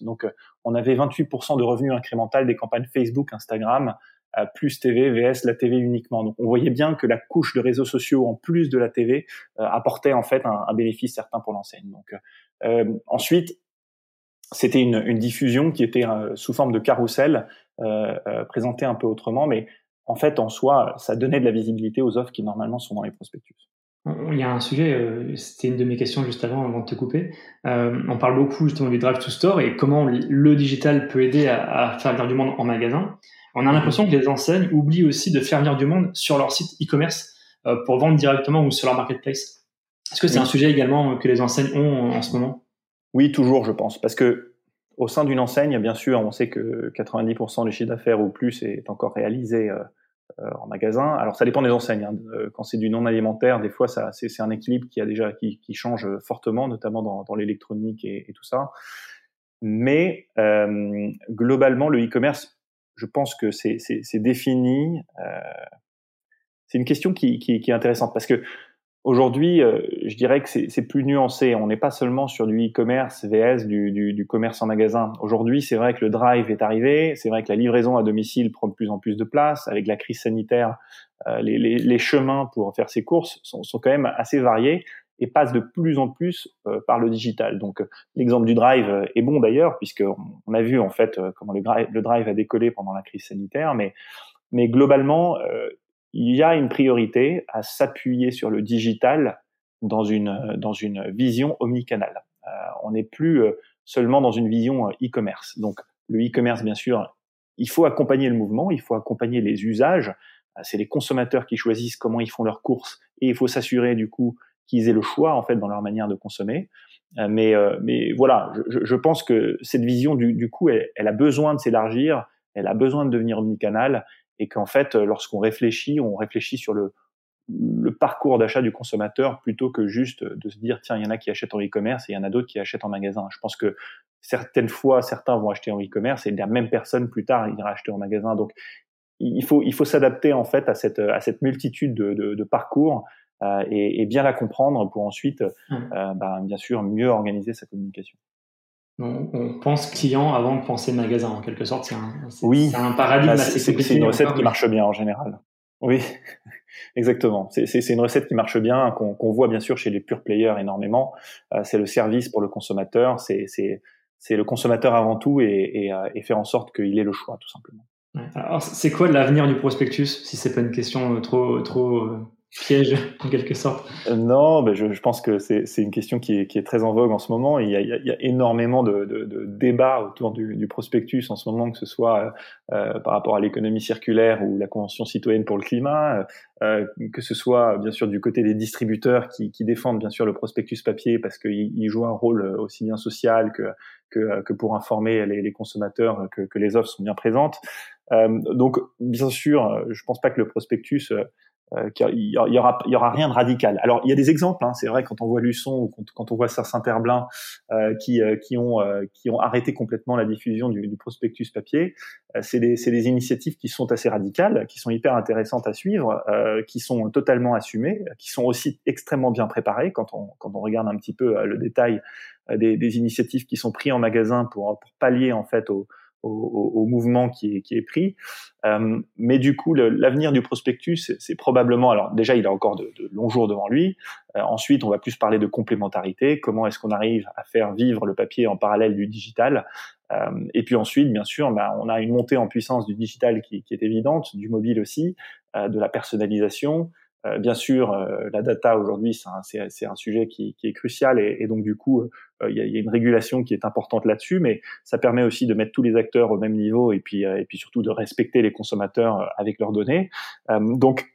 Donc, euh, on avait 28% de revenus incrémental des campagnes Facebook, Instagram, euh, plus TV, VS, la TV uniquement. Donc, on voyait bien que la couche de réseaux sociaux, en plus de la TV, euh, apportait en fait un, bénéfice certain pour l'enseigne. Donc, ensuite, c'était une, diffusion qui était sous forme de carrousel, présentée un peu autrement, mais en fait, en soi, ça donnait de la visibilité aux offres qui normalement sont dans les prospectus. Il y a un sujet, euh, c'était une de mes questions juste avant, avant de te couper. Euh, on parle beaucoup justement du drive to store et comment le digital peut aider à, faire venir du monde en magasin. On a l'impression que les enseignes oublient aussi de faire venir du monde sur leur site e-commerce euh, pour vendre directement ou sur leur marketplace. Est-ce que c'est un sujet également que les enseignes ont en ce moment? Oui, toujours, je pense, parce que au sein d'une enseigne, bien sûr, on sait que 90% du chiffre d'affaires ou plus est encore réalisé en magasin. Alors ça dépend des enseignes. Hein. Euh, quand c'est du non alimentaire, des fois ça c'est un équilibre qui a déjà qui, qui change fortement, notamment dans, dans l'électronique et, et, tout ça. Mais euh, globalement, le e-commerce, je pense que c'est défini. Euh, c'est une question qui, qui, qui, est intéressante parce que Aujourd'hui, euh, je dirais que c'est plus nuancé. On n'est pas seulement sur du e-commerce VS, du, du, du, commerce en magasin. Aujourd'hui, c'est vrai que le drive est arrivé. C'est vrai que la livraison à domicile prend de plus en plus de place. Avec la crise sanitaire, euh, les, les, les, chemins pour faire ses courses sont, sont, quand même assez variés et passent de plus en plus euh, par le digital. Donc, l'exemple du drive est bon d'ailleurs, puisque on a vu en fait comment le, le drive a décollé pendant la crise sanitaire. Mais, mais globalement, il y a une priorité à s'appuyer sur le digital dans une, dans une vision omnicanal. Euh, on n'est plus euh, seulement dans une vision euh, e-commerce. Donc le e-commerce, bien sûr, il faut accompagner le mouvement, il faut accompagner les usages. C'est les consommateurs qui choisissent comment ils font leurs courses et il faut s'assurer du coup qu'ils aient le choix en fait dans leur manière de consommer. Mais, mais voilà, je, je pense que cette vision du, du coup, elle, elle a besoin de s'élargir, elle a besoin de devenir omnicanal et qu'en fait, euh, lorsqu'on réfléchit, on réfléchit sur le, le parcours d'achat du consommateur plutôt que juste de se dire tiens il y en a qui achètent en e-commerce et il y en a d'autres qui achètent en magasin. Je pense que certaines fois certains vont acheter en e-commerce et la même personne plus tard ira acheter en magasin. Donc il faut il faut s'adapter en fait à cette à cette multitude de, de, de parcours euh, et, et, bien la comprendre pour ensuite mmh. euh, bah, bien sûr mieux organiser sa communication on, pense client avant de penser magasin en quelque sorte. C'est un, oui. un paradigme bah, assez *laughs* C'est une recette qui marche bien en général. Oui, exactement. C'est une recette qui marche bien, qu'on voit bien sûr chez les pure players énormément. Euh, c'est le service pour le consommateur, c'est le consommateur avant tout et, euh, et, faire en sorte qu'il ait le choix tout simplement. Alors c'est quoi l'avenir du prospectus si c'est pas une question euh, trop trop piège *laughs* en quelque sorte euh, Non, ben je, je, pense que c'est une question qui est, qui est, très en vogue en ce moment. Il y a, il y a énormément de, de, de, débats autour du, du, prospectus en ce moment, que ce soit euh, par rapport à l'économie circulaire ou la Convention citoyenne pour le climat, euh, que ce soit bien sûr du côté des distributeurs qui, qui défendent bien sûr le prospectus papier parce qu'il il joue un rôle aussi bien social que, que, que pour informer les, les consommateurs que, que, les offres sont bien présentes. Euh, donc bien sûr, je pense pas que le prospectus euh, il y aura, y aura rien de radical. Alors il y a des exemples. Hein, c'est vrai quand on voit Luçon ou quand, on voit Saint-Herblain euh, qui, euh, qui ont euh, qui ont arrêté complètement la diffusion du, prospectus papier, c'est des, des initiatives qui sont assez radicales, qui sont hyper intéressantes à suivre, qui sont totalement assumées, qui sont aussi extrêmement bien préparées quand on quand on regarde un petit peu le détail des, des initiatives qui sont prises en magasin pour pour pallier en fait aux au, au, mouvement qui est, qui est pris. Euh, mais du coup, l'avenir du prospectus, c'est probablement, alors déjà, il a encore de, de longs jours devant lui. Euh, ensuite, on va plus parler de complémentarité. Comment est-ce qu'on arrive à faire vivre le papier en parallèle du digital? Euh, Et puis ensuite, bien sûr, bah, on a une montée en puissance du digital qui, qui est évidente, du mobile aussi, euh, de la personnalisation. Euh, bien sûr, euh, la data aujourd'hui, c'est un, sujet qui, est crucial et, et, donc du coup, euh, il y, a, y, a, une régulation qui est importante là-dessus, mais ça permet aussi de mettre tous les acteurs au même niveau et puis, et puis surtout de respecter les consommateurs avec leurs données. donc,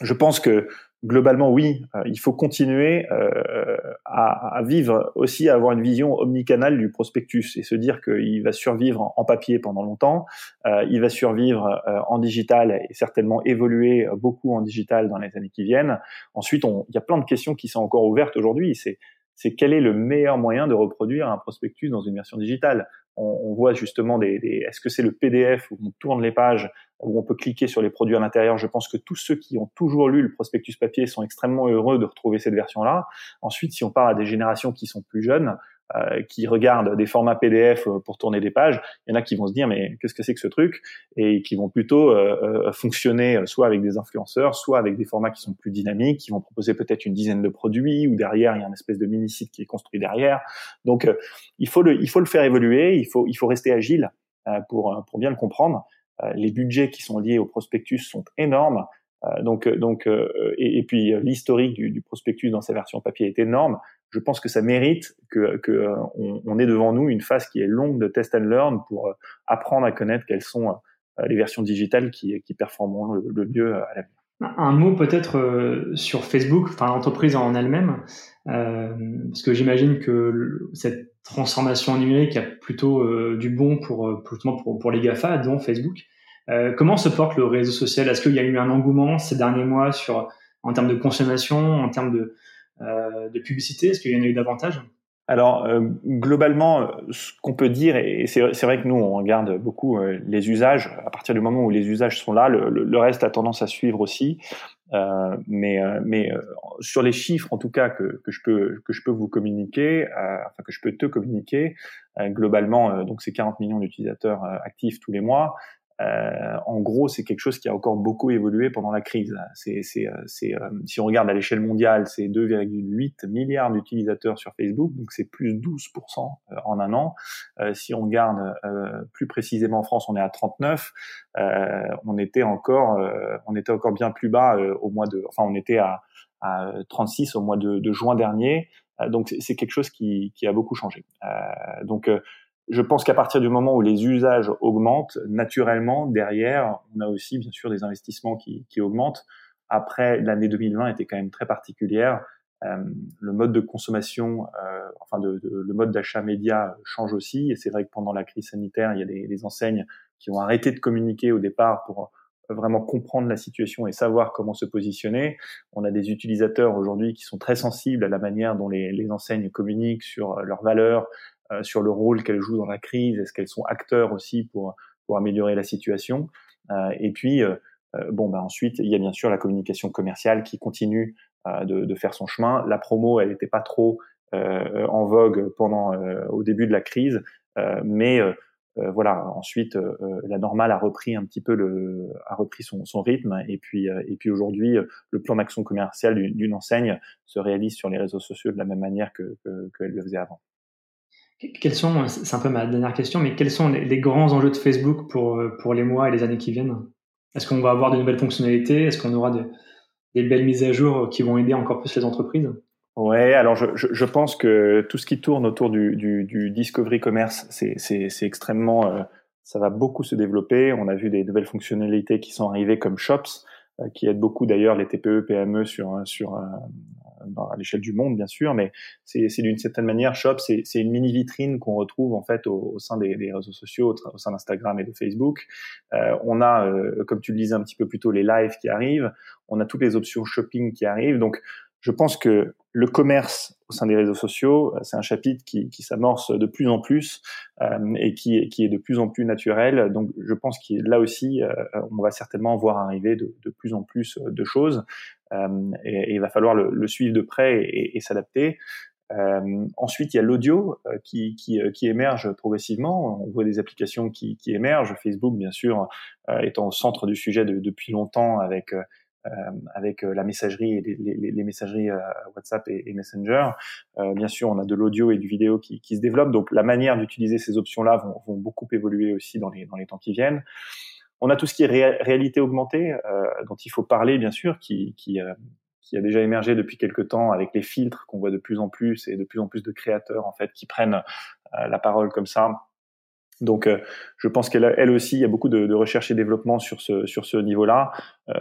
je pense que globalement, oui, euh, il faut continuer euh, à, vivre aussi, à avoir une vision omnicanale du prospectus et se dire qu'il va survivre en, papier pendant longtemps, euh, il va survivre en digital et certainement évoluer beaucoup en digital dans les années qui viennent. Ensuite, il y a plein de questions qui sont encore ouvertes aujourd'hui. C'est c'est quel est le meilleur moyen de reproduire un prospectus dans une version digitale? On, voit justement des, des est-ce que c'est le PDF où on tourne les pages où on peut cliquer sur les produits à l'intérieur? Je pense que tous ceux qui ont toujours lu le prospectus papier sont extrêmement heureux de retrouver cette version-là. Ensuite, si on parle à des générations qui sont plus jeunes, euh, qui regardent des formats PDF euh, pour tourner des pages, il y en a qui vont se dire mais qu'est-ce que c'est que ce truc? Et qui vont plutôt euh, euh fonctionner soit avec des influenceurs, soit avec des formats qui sont plus dynamiques, qui vont proposer peut-être une dizaine de produits ou derrière il y a une espèce de mini site qui est construit derrière. Donc il faut le il faut le faire évoluer, il faut il faut rester agile pour pour bien le comprendre euh, les budgets qui sont liés au prospectus sont énormes. Euh, donc, euh, donc, et, et puis l'historique du, du, prospectus dans sa version papier est énorme. Je pense que ça mérite que, que on, on ait devant nous une phase qui est longue de test and learn pour apprendre à connaître quelles sont les versions digitales qui, qui performeront le, mieux à l'avenir. Un mot peut-être sur Facebook, enfin l'entreprise en elle-même, euh, parce que j'imagine que cette transformation numérique a plutôt euh, du bon pour, pour, pour les GAFA, dont Facebook. Euh, comment se porte le réseau social? Est-ce qu'il y a eu un engouement ces derniers mois sur, en termes de consommation, en termes de, euh, de publicité? Est-ce qu'il y en a eu davantage? Alors euh, globalement, ce qu'on peut dire, et c'est vrai que nous on regarde beaucoup euh, les usages. À partir du moment où les usages sont là, le, le reste a tendance à suivre aussi. Euh, mais mais sur les chiffres, en tout cas que, que je peux que je peux vous communiquer, enfin que je peux te communiquer, globalement, donc c'est 40 millions d'utilisateurs actifs tous les mois. Euh, en gros, c'est quelque chose qui a encore beaucoup évolué pendant la crise. Euh, euh, si on regarde à l'échelle mondiale, c'est 2,8 milliards d'utilisateurs sur Facebook, donc c'est plus 12% en un an. si on regarde plus précisément en France, on est à 39. on était encore, on était encore bien plus bas au mois de, enfin, on était à, à 36 au mois de, de juin dernier. donc c'est quelque chose qui, qui, a beaucoup changé. donc je pense qu'à partir du moment où les usages augmentent, naturellement, derrière, on a aussi bien sûr des investissements qui, qui augmentent. Après, l'année 2020 était quand même très particulière. Euh, le mode de consommation, euh, enfin de, de, le mode d'achat média change aussi. Et c'est vrai que pendant la crise sanitaire, il y a des, des, enseignes qui ont arrêté de communiquer au départ pour vraiment comprendre la situation et savoir comment se positionner. On a des utilisateurs aujourd'hui qui sont très sensibles à la manière dont les, les enseignes communiquent sur leurs valeurs, euh, sur le rôle qu'elles jouent dans la crise, est-ce qu'elles sont acteurs aussi pour, pour améliorer la situation. Euh, et puis, euh, bon, bah, ensuite, il y a bien sûr la communication commerciale qui continue de, de, faire son chemin. La promo, elle n'était pas trop en vogue pendant au début de la crise, mais voilà. Ensuite, la normale a repris un petit peu le, a repris son, son rythme, et puis et puis aujourd'hui, le plan d'action commerciale d'une enseigne se réalise sur les réseaux sociaux de la même manière que qu'elle le faisait avant. Quels sont, c'est un peu ma dernière question, mais quels sont les, grands enjeux de Facebook pour, pour les mois et les années qui viennent? Est-ce qu'on va avoir de nouvelles fonctionnalités? Est-ce qu'on aura de, des belles mises à jour qui vont aider encore plus les entreprises? Ouais, alors je, je, je, pense que tout ce qui tourne autour du, du, du discovery commerce, c'est extrêmement, euh, ça va beaucoup se développer. On a vu des nouvelles fonctionnalités qui sont arrivées comme Shops, euh, qui aident beaucoup d'ailleurs les TPE, PME sur sur à l'échelle du monde bien sûr, mais c'est d'une certaine manière Shop, c'est une mini vitrine qu'on retrouve en fait au, sein des, des, réseaux sociaux, au, sein d'Instagram et de Facebook. Euh, on a, euh, comme tu le disais un petit peu plus tôt, les lives qui arrivent. On a toutes les options shopping qui arrivent. Donc je pense que le commerce au sein des réseaux sociaux, c'est un chapitre qui, qui s'amorce de plus en plus euh, et qui, qui, est de plus en plus naturel. Donc, je pense que là aussi, euh, on va certainement voir arriver de, de plus en plus de choses euh, et, et, il va falloir le, le suivre de près et, et s'adapter. Euh, ensuite, il y a l'audio euh, qui, qui, qui, émerge progressivement. On voit des applications qui, qui émergent. Facebook, bien sûr, euh, étant au centre du sujet de, depuis longtemps avec euh, avec euh, la messagerie et les, les, les messageries euh, WhatsApp et, et Messenger. bien sûr, on a de l'audio et du vidéo qui, qui, se développent, donc la manière d'utiliser ces options-là vont, vont, beaucoup évoluer aussi dans les, dans les temps qui viennent. On a tout ce qui est réalité augmentée, dont il faut parler, bien sûr, qui, qui, qui a déjà émergé depuis quelques temps avec les filtres qu'on voit de plus en plus et de plus en plus de créateurs en fait qui prennent la parole comme ça. Donc, euh, je pense qu'elle elle aussi, il y a beaucoup de, de, recherche et développement sur ce, sur ce niveau-là. Euh,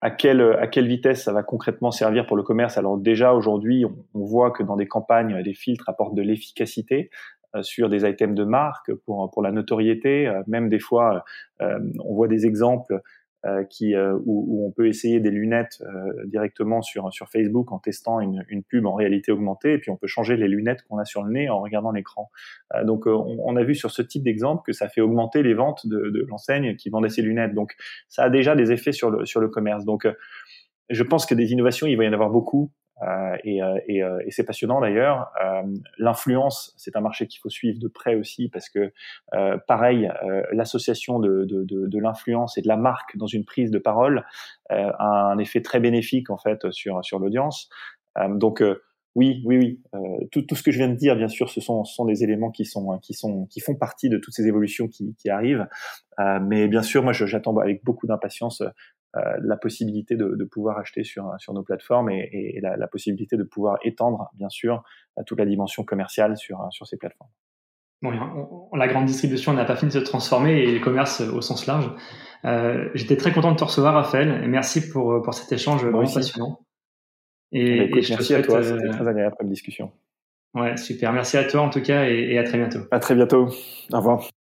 à, quelle, à quelle vitesse ça va concrètement servir pour le commerce? Alors déjà, aujourd'hui, on, on, voit que dans des campagnes, les filtres apportent de l'efficacité. euh, sur des items de marque pour, pour la notoriété. Euh, même des fois, on voit des exemples euh, qui, euh, où, où, on peut essayer des lunettes euh, directement sur, sur Facebook en testant une, une, pub en réalité augmentée, et puis on peut changer les lunettes qu'on a sur le nez en regardant l'écran. donc on, on, a vu sur ce type d'exemple que ça fait augmenter les ventes de, de l'enseigne qui vendait ces lunettes. Donc ça a déjà des effets sur le, sur le commerce. Donc je pense que des innovations, il va y en avoir beaucoup. Euh, et, euh, et, euh, et c'est passionnant d'ailleurs. L'influence, c'est un marché qu'il faut suivre de près aussi parce que, pareil, l'association de, de, de, de l'influence et de la marque dans une prise de parole a un effet très bénéfique en fait sur sur l'audience. donc oui, oui, oui. Euh, tout, tout, ce que je viens de dire, bien sûr, ce sont, ce sont des éléments qui sont, qui sont, qui font partie de toutes ces évolutions qui, qui arrivent. Euh, mais bien sûr, moi, j'attends avec beaucoup d'impatience la possibilité de, de, pouvoir acheter sur, sur nos plateformes et, et la, la, possibilité de pouvoir étendre, bien sûr, toute la dimension commerciale sur, sur ces plateformes. Bon, on, la grande distribution n'a pas fini de se transformer et le commerce au sens large. Euh, J'étais très content de te recevoir, Raphaël, et merci pour, pour cet échange vraiment passionnant. Et, bah, merci à toi, c'était euh, très agréable comme discussion. Ouais, super. Merci à toi en tout cas et, et à très bientôt. À très bientôt. Au revoir.